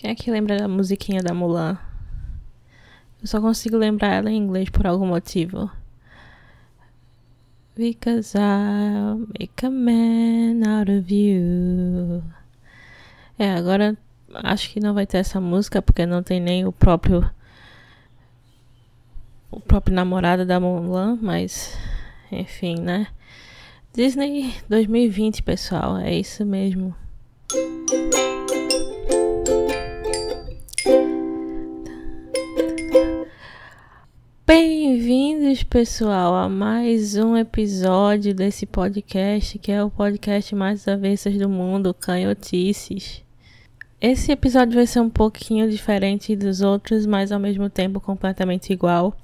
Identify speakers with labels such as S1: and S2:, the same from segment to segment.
S1: Quem é que lembra da musiquinha da Mulan? Eu só consigo lembrar ela em inglês por algum motivo. Because I'll make a man out of you. É, agora acho que não vai ter essa música porque não tem nem o próprio o próprio namorado da Mulan, mas enfim, né? Disney 2020, pessoal, é isso mesmo. Bem-vindos, pessoal, a mais um episódio desse podcast, que é o podcast mais avessas do mundo, Canhotices. Esse episódio vai ser um pouquinho diferente dos outros, mas ao mesmo tempo completamente igual,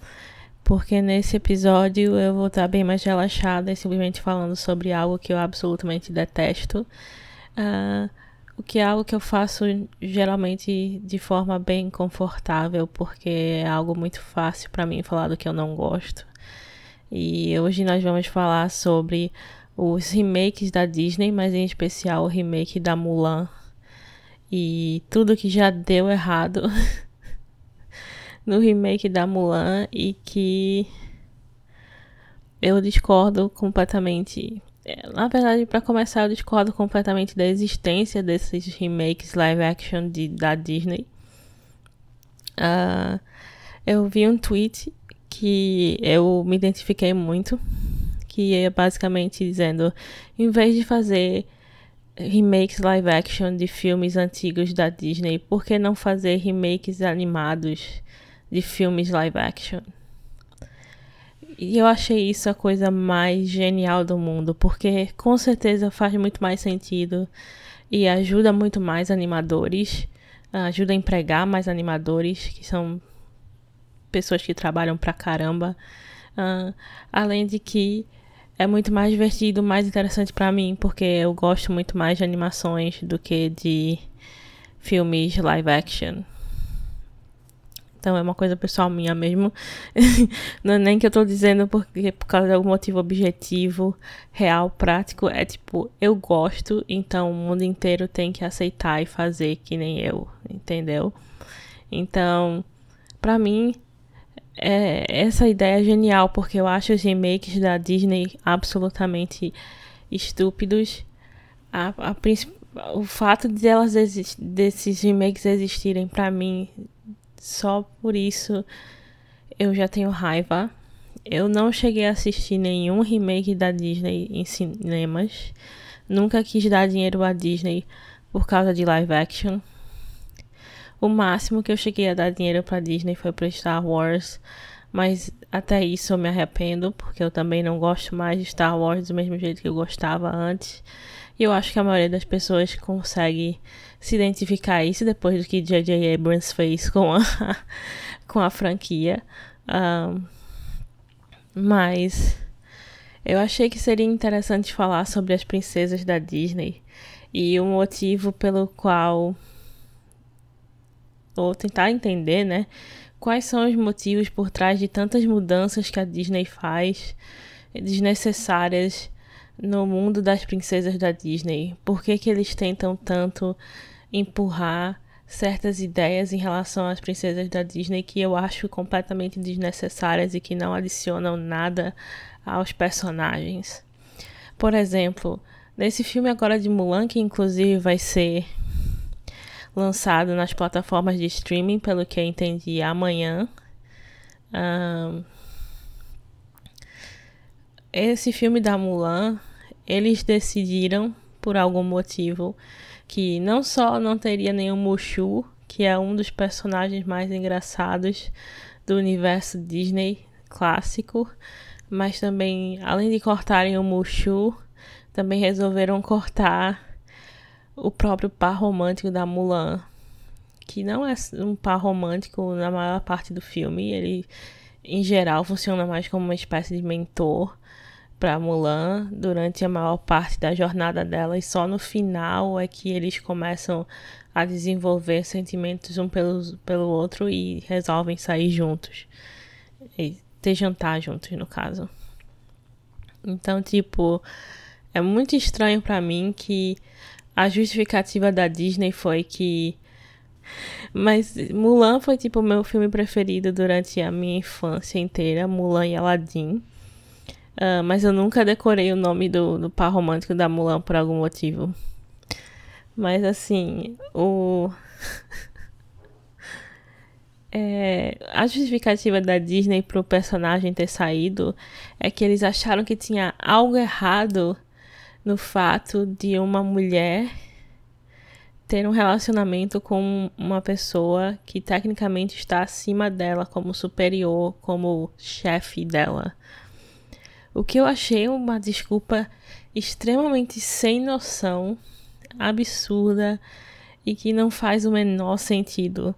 S1: porque nesse episódio eu vou estar bem mais relaxada e simplesmente falando sobre algo que eu absolutamente detesto. Uh, o que é algo que eu faço geralmente de forma bem confortável, porque é algo muito fácil para mim falar do que eu não gosto. E hoje nós vamos falar sobre os remakes da Disney, mas em especial o remake da Mulan. E tudo que já deu errado no remake da Mulan e que eu discordo completamente é, na verdade, para começar, eu discordo completamente da existência desses remakes live action de, da Disney. Uh, eu vi um tweet que eu me identifiquei muito, que é basicamente dizendo, em vez de fazer remakes live action de filmes antigos da Disney, por que não fazer remakes animados de filmes live action? E eu achei isso a coisa mais genial do mundo, porque com certeza faz muito mais sentido e ajuda muito mais animadores, ajuda a empregar mais animadores, que são pessoas que trabalham pra caramba. Uh, além de que é muito mais divertido, mais interessante para mim, porque eu gosto muito mais de animações do que de filmes live action. Então é uma coisa pessoal minha mesmo. não é nem que eu tô dizendo porque por causa de algum motivo objetivo, real, prático. É tipo, eu gosto, então o mundo inteiro tem que aceitar e fazer que nem eu, entendeu? Então, para mim, é, essa ideia é genial, porque eu acho os remakes da Disney absolutamente estúpidos. A, a, o fato de elas desses remakes existirem, para mim, só por isso eu já tenho raiva. Eu não cheguei a assistir nenhum remake da Disney em cinemas. Nunca quis dar dinheiro à Disney por causa de live action. O máximo que eu cheguei a dar dinheiro para Disney foi para Star Wars, mas até isso eu me arrependo, porque eu também não gosto mais de Star Wars do mesmo jeito que eu gostava antes. E eu acho que a maioria das pessoas consegue se identificar isso depois do que J.J. Abrams fez com a, com a franquia. Um, mas eu achei que seria interessante falar sobre as princesas da Disney e o motivo pelo qual. Ou tentar entender, né? Quais são os motivos por trás de tantas mudanças que a Disney faz desnecessárias no mundo das princesas da Disney? Por que, que eles tentam tanto empurrar certas ideias em relação às princesas da Disney que eu acho completamente desnecessárias e que não adicionam nada aos personagens? Por exemplo, nesse filme agora de Mulan, que inclusive vai ser lançado nas plataformas de streaming, pelo que eu entendi, amanhã. Um, esse filme da Mulan, eles decidiram, por algum motivo, que não só não teria nenhum Mushu, que é um dos personagens mais engraçados do universo Disney clássico, mas também, além de cortarem o Mushu, também resolveram cortar o próprio par romântico da Mulan, que não é um par romântico na maior parte do filme, ele em geral funciona mais como uma espécie de mentor para Mulan durante a maior parte da jornada dela e só no final é que eles começam a desenvolver sentimentos um pelo, pelo outro e resolvem sair juntos. E ter jantar juntos, no caso. Então, tipo, é muito estranho para mim que a justificativa da Disney foi que Mas Mulan foi tipo o meu filme preferido durante a minha infância inteira, Mulan e Aladdin. Uh, mas eu nunca decorei o nome do, do par romântico da Mulan por algum motivo. Mas assim, o. é, a justificativa da Disney pro personagem ter saído é que eles acharam que tinha algo errado no fato de uma mulher ter um relacionamento com uma pessoa que tecnicamente está acima dela, como superior, como chefe dela. O que eu achei uma desculpa extremamente sem noção, absurda e que não faz o menor sentido.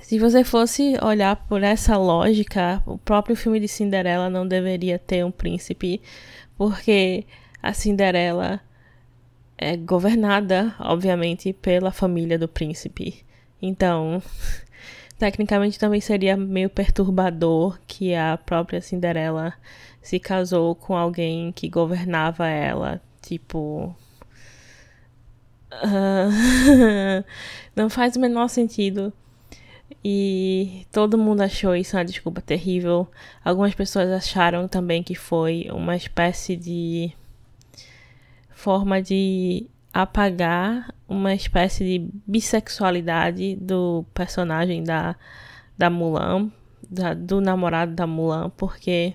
S1: Se você fosse olhar por essa lógica, o próprio filme de Cinderela não deveria ter um príncipe, porque a Cinderela é governada, obviamente, pela família do príncipe. Então, tecnicamente também seria meio perturbador que a própria Cinderela se casou com alguém que governava ela, tipo. Não faz o menor sentido. E todo mundo achou isso uma desculpa terrível. Algumas pessoas acharam também que foi uma espécie de forma de apagar uma espécie de bissexualidade do personagem da, da Mulan, da, do namorado da Mulan, porque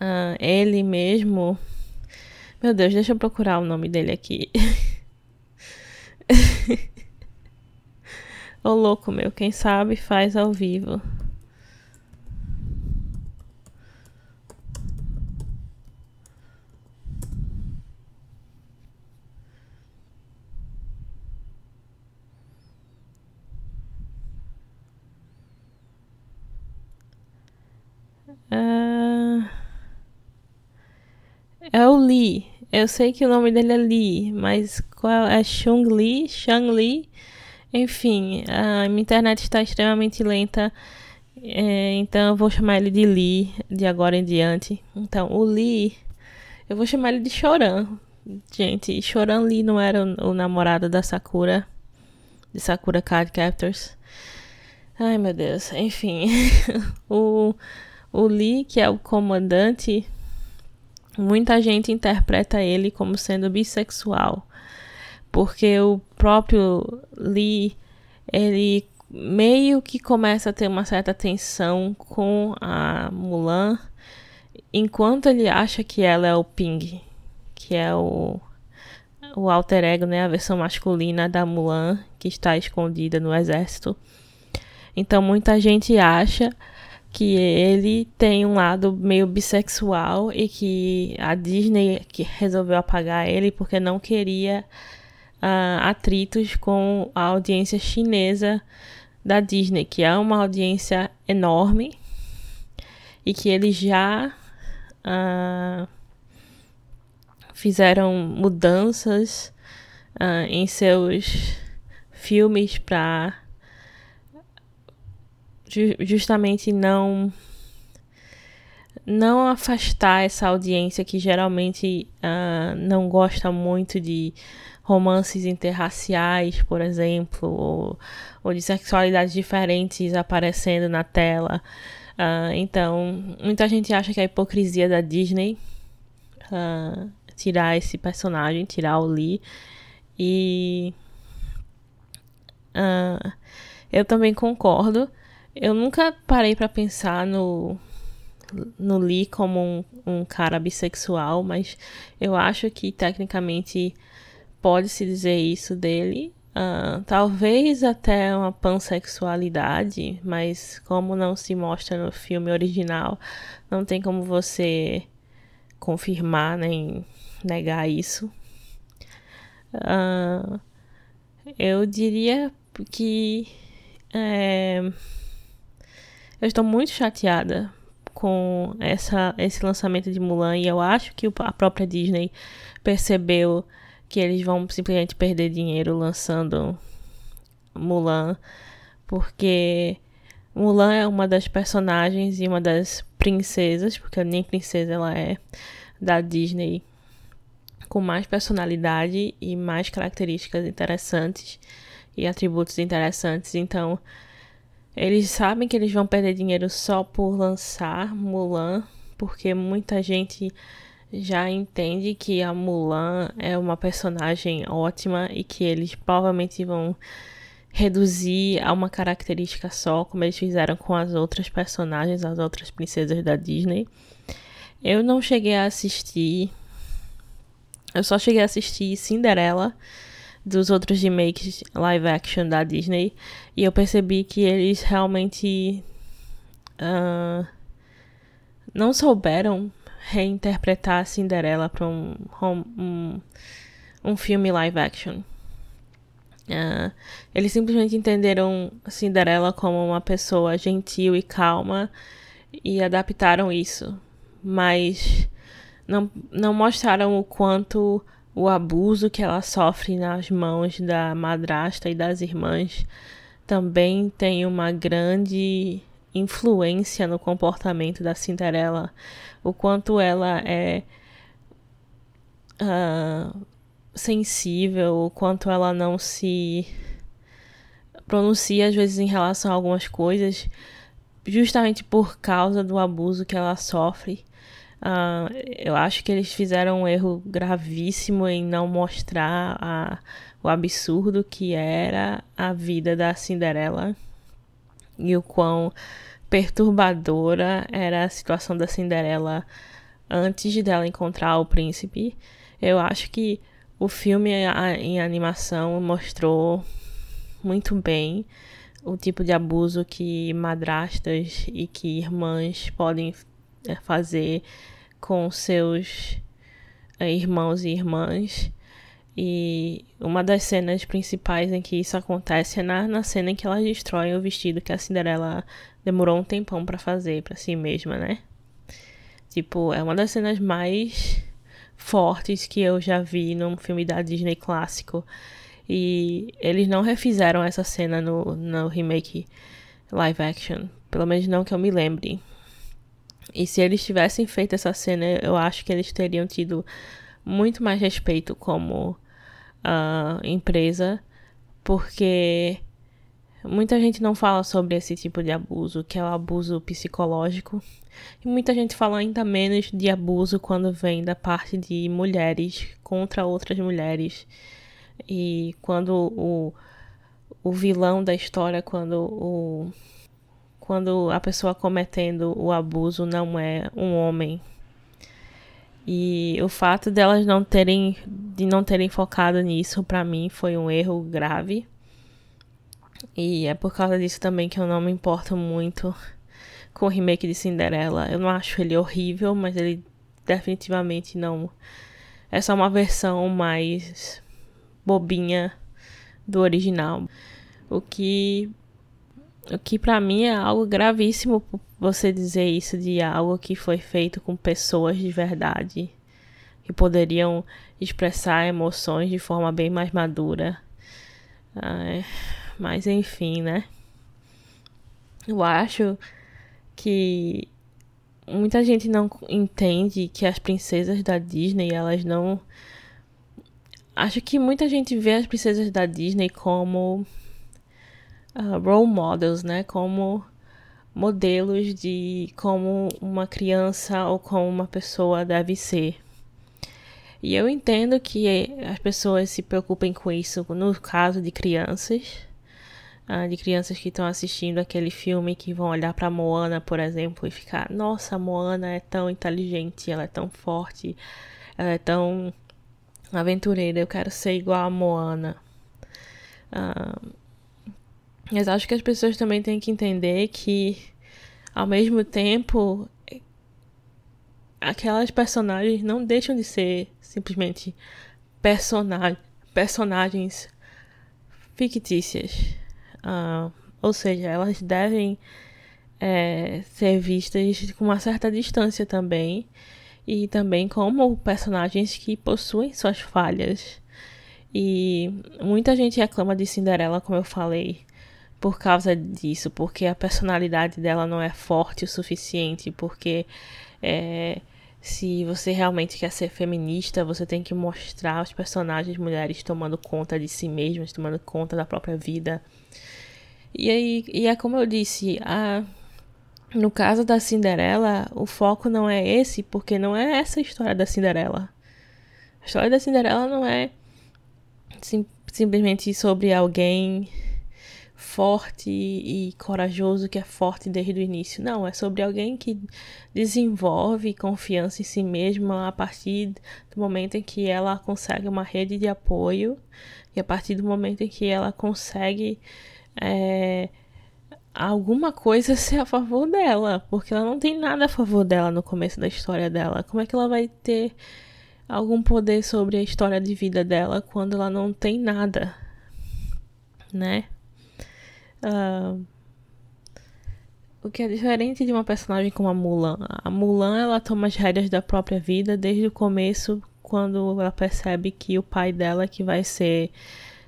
S1: uh, ele mesmo. Meu Deus, deixa eu procurar o nome dele aqui. Ô louco meu, quem sabe faz ao vivo. Uh, é o Lee. Eu sei que o nome dele é Lee, mas qual é Chung Lee? Shang Lee? Enfim, a minha internet está extremamente lenta, é, então eu vou chamar ele de Lee de agora em diante. Então, o Lee, eu vou chamar ele de Choran. Gente, Choran Lee não era o, o namorado da Sakura, de Sakura Card Captors. Ai meu Deus, enfim, o o Lee, que é o comandante, muita gente interpreta ele como sendo bissexual, porque o próprio Lee, ele meio que começa a ter uma certa tensão com a Mulan, enquanto ele acha que ela é o Ping, que é o o alter ego, né, a versão masculina da Mulan, que está escondida no exército. Então muita gente acha que ele tem um lado meio bissexual e que a Disney que resolveu apagar ele porque não queria uh, atritos com a audiência chinesa da Disney, que é uma audiência enorme e que eles já uh, fizeram mudanças uh, em seus filmes para justamente não não afastar essa audiência que geralmente uh, não gosta muito de romances interraciais, por exemplo, ou, ou de sexualidades diferentes aparecendo na tela. Uh, então, muita gente acha que é a hipocrisia da Disney uh, tirar esse personagem, tirar o Lee. E eu também concordo eu nunca parei para pensar no, no Lee como um, um cara bissexual, mas eu acho que tecnicamente pode-se dizer isso dele. Uh, talvez até uma pansexualidade, mas como não se mostra no filme original, não tem como você confirmar nem negar isso. Uh, eu diria que é, eu estou muito chateada com essa, esse lançamento de Mulan e eu acho que a própria Disney percebeu que eles vão simplesmente perder dinheiro lançando Mulan, porque Mulan é uma das personagens e uma das princesas, porque nem princesa ela é, da Disney, com mais personalidade e mais características interessantes e atributos interessantes. Então, eles sabem que eles vão perder dinheiro só por lançar Mulan, porque muita gente já entende que a Mulan é uma personagem ótima e que eles provavelmente vão reduzir a uma característica só, como eles fizeram com as outras personagens, as outras princesas da Disney. Eu não cheguei a assistir. Eu só cheguei a assistir Cinderela dos outros remakes live action da Disney e eu percebi que eles realmente uh, não souberam reinterpretar Cinderela para um, um, um filme live action. Uh, eles simplesmente entenderam Cinderela como uma pessoa gentil e calma e adaptaram isso, mas não, não mostraram o quanto o abuso que ela sofre nas mãos da madrasta e das irmãs também tem uma grande influência no comportamento da Cinderela, o quanto ela é uh, sensível, o quanto ela não se pronuncia às vezes em relação a algumas coisas, justamente por causa do abuso que ela sofre. Uh, eu acho que eles fizeram um erro gravíssimo em não mostrar a, o absurdo que era a vida da Cinderela e o quão perturbadora era a situação da Cinderela antes dela encontrar o príncipe. Eu acho que o filme em animação mostrou muito bem o tipo de abuso que madrastas e que irmãs podem é, fazer com seus é, irmãos e irmãs. E uma das cenas principais em que isso acontece é na, na cena em que elas destroem o vestido que a Cinderela demorou um tempão para fazer para si mesma, né? Tipo, é uma das cenas mais fortes que eu já vi num filme da Disney clássico. E eles não refizeram essa cena no, no remake live action. Pelo menos não que eu me lembre. E se eles tivessem feito essa cena, eu acho que eles teriam tido muito mais respeito como uh, empresa, porque muita gente não fala sobre esse tipo de abuso, que é o abuso psicológico. E muita gente fala ainda menos de abuso quando vem da parte de mulheres contra outras mulheres. E quando o, o vilão da história, quando o quando a pessoa cometendo o abuso não é um homem. E o fato delas não terem de não terem focado nisso para mim foi um erro grave. E é por causa disso também que eu não me importo muito com o remake de Cinderela. Eu não acho ele horrível, mas ele definitivamente não. É só uma versão mais bobinha do original. O que. O que para mim é algo gravíssimo você dizer isso de algo que foi feito com pessoas de verdade. Que poderiam expressar emoções de forma bem mais madura. Ai, mas enfim, né? Eu acho que muita gente não entende que as princesas da Disney, elas não. Acho que muita gente vê as princesas da Disney como uh, role models, né? Como modelos de como uma criança ou como uma pessoa deve ser. E eu entendo que as pessoas se preocupem com isso no caso de crianças, ah, de crianças que estão assistindo aquele filme que vão olhar para Moana, por exemplo, e ficar: nossa, Moana é tão inteligente, ela é tão forte, ela é tão aventureira, eu quero ser igual a Moana. Ah, mas acho que as pessoas também têm que entender que, ao mesmo tempo, aquelas personagens não deixam de ser simplesmente personagens fictícias. Uh, ou seja, elas devem é, ser vistas com uma certa distância também. E também como personagens que possuem suas falhas. E muita gente reclama de Cinderela, como eu falei, por causa disso, porque a personalidade dela não é forte o suficiente, porque é, Se você realmente quer ser feminista, você tem que mostrar os personagens mulheres tomando conta de si mesmas, tomando conta da própria vida. E aí, e é como eu disse, a, no caso da Cinderela, o foco não é esse, porque não é essa a história da Cinderela. A história da Cinderela não é sim, simplesmente sobre alguém forte e corajoso que é forte desde o início. Não, é sobre alguém que desenvolve confiança em si mesma a partir do momento em que ela consegue uma rede de apoio e a partir do momento em que ela consegue é, alguma coisa ser a favor dela, porque ela não tem nada a favor dela no começo da história dela. Como é que ela vai ter algum poder sobre a história de vida dela quando ela não tem nada, né? Uh, o que é diferente de uma personagem como a Mulan. A Mulan, ela toma as rédeas da própria vida desde o começo, quando ela percebe que o pai dela é que vai ser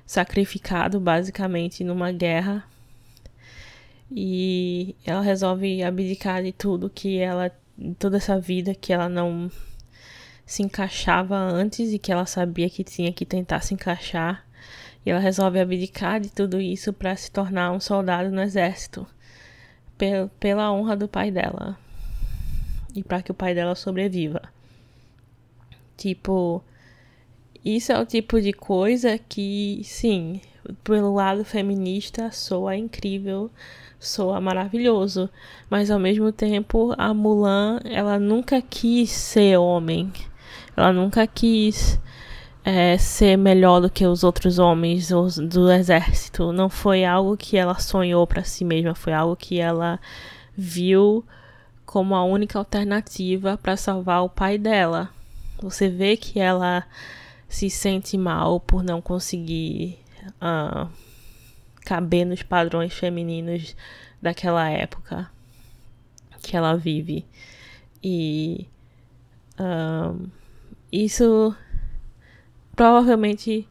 S1: sacrificado, basicamente, numa guerra. E ela resolve abdicar de tudo que ela... Toda essa vida que ela não se encaixava antes e que ela sabia que tinha que tentar se encaixar e ela resolve abdicar de tudo isso para se tornar um soldado no exército, pel pela honra do pai dela e para que o pai dela sobreviva. Tipo, isso é o tipo de coisa que, sim, pelo lado feminista soa incrível, soa maravilhoso, mas ao mesmo tempo a Mulan, ela nunca quis ser homem. Ela nunca quis é, ser melhor do que os outros homens do exército. Não foi algo que ela sonhou para si mesma, foi algo que ela viu como a única alternativa para salvar o pai dela. Você vê que ela se sente mal por não conseguir uh, caber nos padrões femininos daquela época que ela vive. E uh, isso provavelmente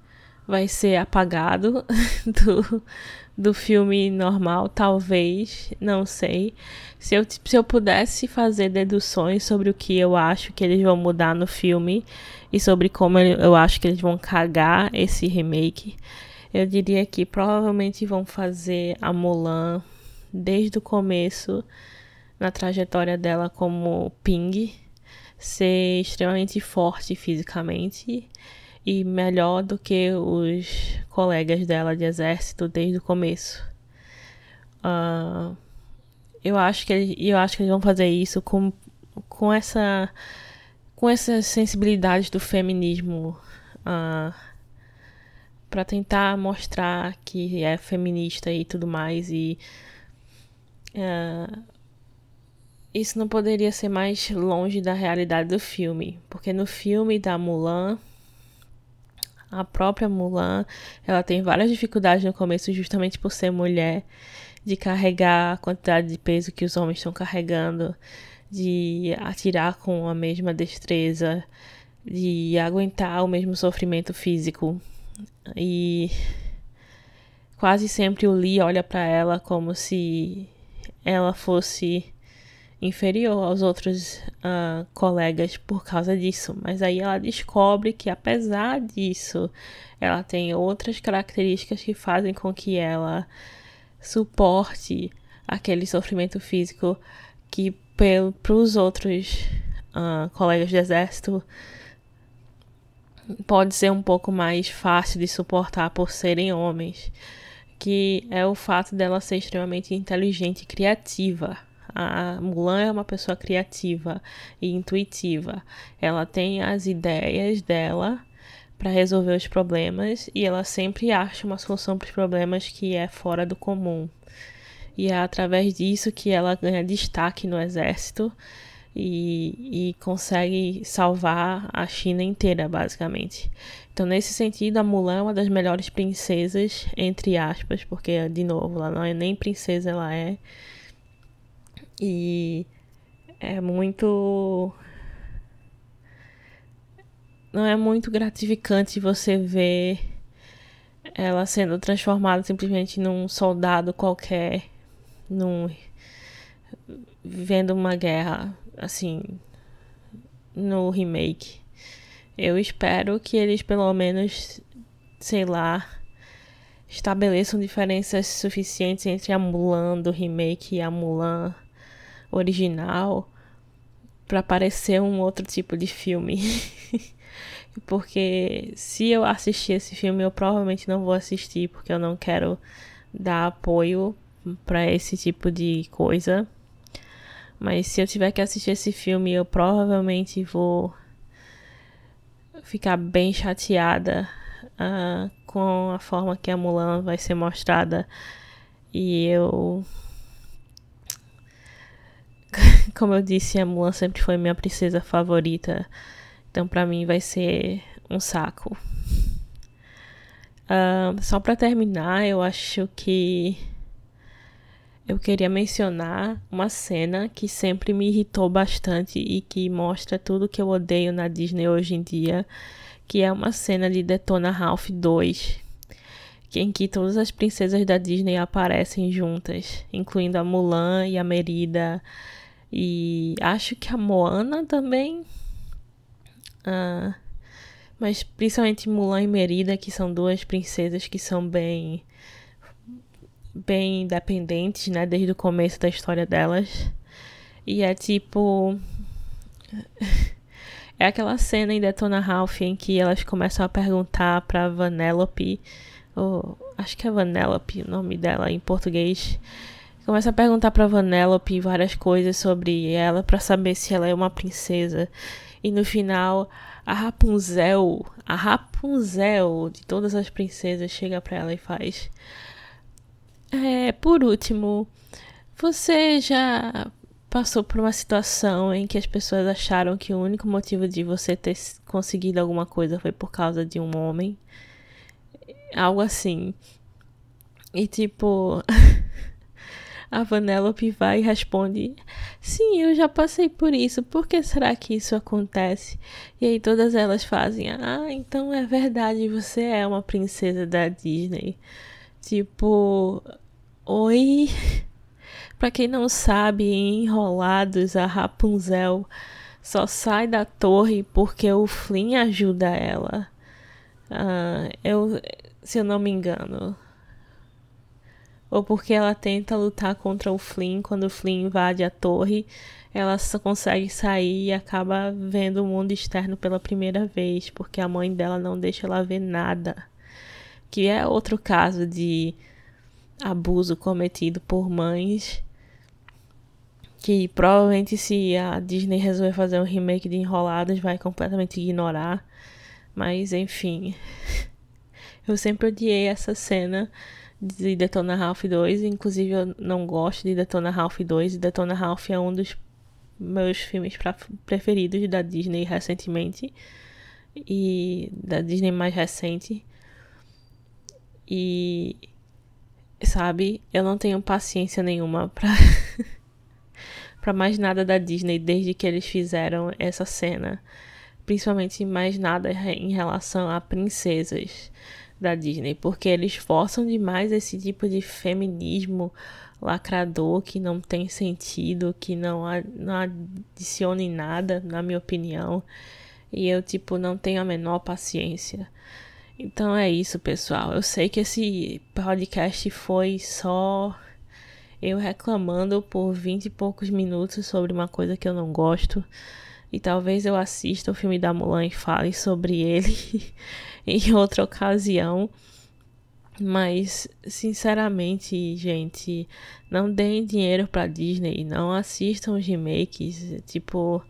S1: vai ser apagado do, do filme normal, talvez, não sei. Se eu, se eu pudesse fazer deduções sobre o que eu acho que eles vão mudar no filme e sobre como eu acho que eles vão cagar esse remake, eu diria que provavelmente vão fazer a Mulan desde o começo na trajetória dela como Ping ser extremamente forte fisicamente e melhor do que os colegas dela de exército desde o começo. Uh, eu acho que eles, eu acho que eles vão fazer isso com, com essa com essas sensibilidades do feminismo uh, para tentar mostrar que é feminista e tudo mais e uh, isso não poderia ser mais longe da realidade do filme, porque no filme da Mulan, a própria Mulan, ela tem várias dificuldades no começo justamente por ser mulher, de carregar a quantidade de peso que os homens estão carregando, de atirar com a mesma destreza, de aguentar o mesmo sofrimento físico. E quase sempre o Lee olha para ela como se ela fosse inferior aos outros uh, colegas por causa disso. Mas aí ela descobre que, apesar disso, ela tem outras características que fazem com que ela suporte aquele sofrimento físico que para os outros uh, colegas de exército pode ser um pouco mais fácil de suportar por serem homens, que é o fato dela ser extremamente inteligente e criativa. A Mulan é uma pessoa criativa e intuitiva. Ela tem as ideias dela para resolver os problemas e ela sempre acha uma solução para os problemas que é fora do comum. E é através disso que ela ganha destaque no exército e, e consegue salvar a China inteira, basicamente. Então, nesse sentido, a Mulan é uma das melhores princesas, entre aspas, porque, de novo, ela não é nem princesa, ela é e é muito. Não é muito gratificante você ver ela sendo transformada simplesmente num soldado qualquer, num vivendo uma guerra assim no remake. Eu espero que eles pelo menos, sei lá, estabeleçam diferenças suficientes entre a Mulan do remake e a Mulan original para parecer um outro tipo de filme. porque se eu assistir esse filme, eu provavelmente não vou assistir porque eu não quero dar apoio para esse tipo de coisa. Mas se eu tiver que assistir esse filme, eu provavelmente vou ficar bem chateada uh, com a forma que a Mulan vai ser mostrada. E eu. Como eu disse, a Mulan sempre foi minha princesa favorita. Então, pra mim, vai ser um saco. Uh, só pra terminar, eu acho que eu queria mencionar uma cena que sempre me irritou bastante e que mostra tudo que eu odeio na Disney hoje em dia, que é uma cena de Detona Ralph 2, em que todas as princesas da Disney aparecem juntas, incluindo a Mulan e a Merida, e acho que a Moana também. Ah, mas principalmente Mulan e Merida, que são duas princesas que são bem bem independentes, né, desde o começo da história delas. E é tipo é aquela cena em Detona Ralph em que elas começam a perguntar para Vanellope, ou acho que é Vanellope o nome dela em português. Começa a perguntar para Vanellope várias coisas sobre ela para saber se ela é uma princesa. E no final, a Rapunzel, a Rapunzel de todas as princesas chega para ela e faz: é, por último, você já passou por uma situação em que as pessoas acharam que o único motivo de você ter conseguido alguma coisa foi por causa de um homem? Algo assim. E tipo. a Vanellope vai e responde: Sim, eu já passei por isso, por que será que isso acontece? E aí todas elas fazem: Ah, então é verdade, você é uma princesa da Disney. Tipo, oi. Pra quem não sabe, Enrolados, a Rapunzel só sai da torre porque o Flynn ajuda ela. Uh, eu, se eu não me engano. Ou porque ela tenta lutar contra o Flynn quando o Flynn invade a torre. Ela só consegue sair e acaba vendo o mundo externo pela primeira vez, porque a mãe dela não deixa ela ver nada. Que é outro caso de abuso cometido por mães que provavelmente se a Disney resolver fazer um remake de Enroladas vai completamente ignorar. Mas enfim. Eu sempre odiei essa cena de Detona Ralph 2, inclusive eu não gosto de Detona Ralph 2, Detona Ralph é um dos meus filmes preferidos da Disney recentemente e da Disney mais recente. E sabe? Eu não tenho paciência nenhuma pra, pra mais nada da Disney desde que eles fizeram essa cena. Principalmente mais nada em relação a princesas da Disney, porque eles forçam demais esse tipo de feminismo lacrador que não tem sentido, que não, não adiciona em nada, na minha opinião. E eu, tipo, não tenho a menor paciência. Então é isso, pessoal. Eu sei que esse podcast foi só eu reclamando por vinte e poucos minutos sobre uma coisa que eu não gosto. E talvez eu assista o filme da Mulan e fale sobre ele em outra ocasião. Mas, sinceramente, gente, não deem dinheiro pra Disney, não assistam os remakes. Tipo,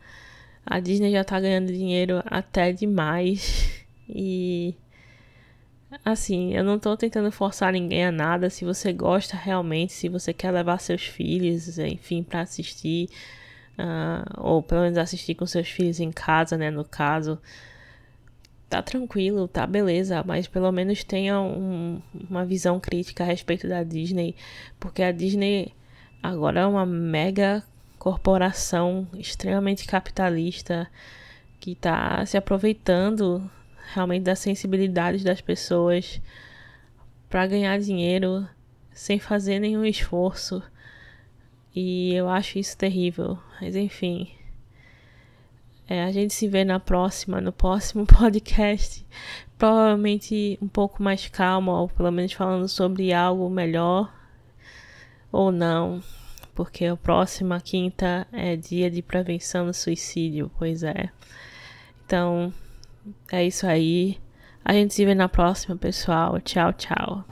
S1: a Disney já tá ganhando dinheiro até demais. E Assim, eu não tô tentando forçar ninguém a nada. Se você gosta realmente, se você quer levar seus filhos, enfim, para assistir, uh, ou pelo menos assistir com seus filhos em casa, né? No caso, tá tranquilo, tá beleza, mas pelo menos tenha um, uma visão crítica a respeito da Disney, porque a Disney agora é uma mega corporação extremamente capitalista que tá se aproveitando realmente das sensibilidades das pessoas para ganhar dinheiro sem fazer nenhum esforço. E eu acho isso terrível. Mas enfim. É, a gente se vê na próxima, no próximo podcast. Provavelmente um pouco mais calmo, ou pelo menos falando sobre algo melhor. Ou não. Porque a próxima quinta é dia de prevenção do suicídio. Pois é. Então, é isso aí. A gente se vê na próxima, pessoal. Tchau, tchau.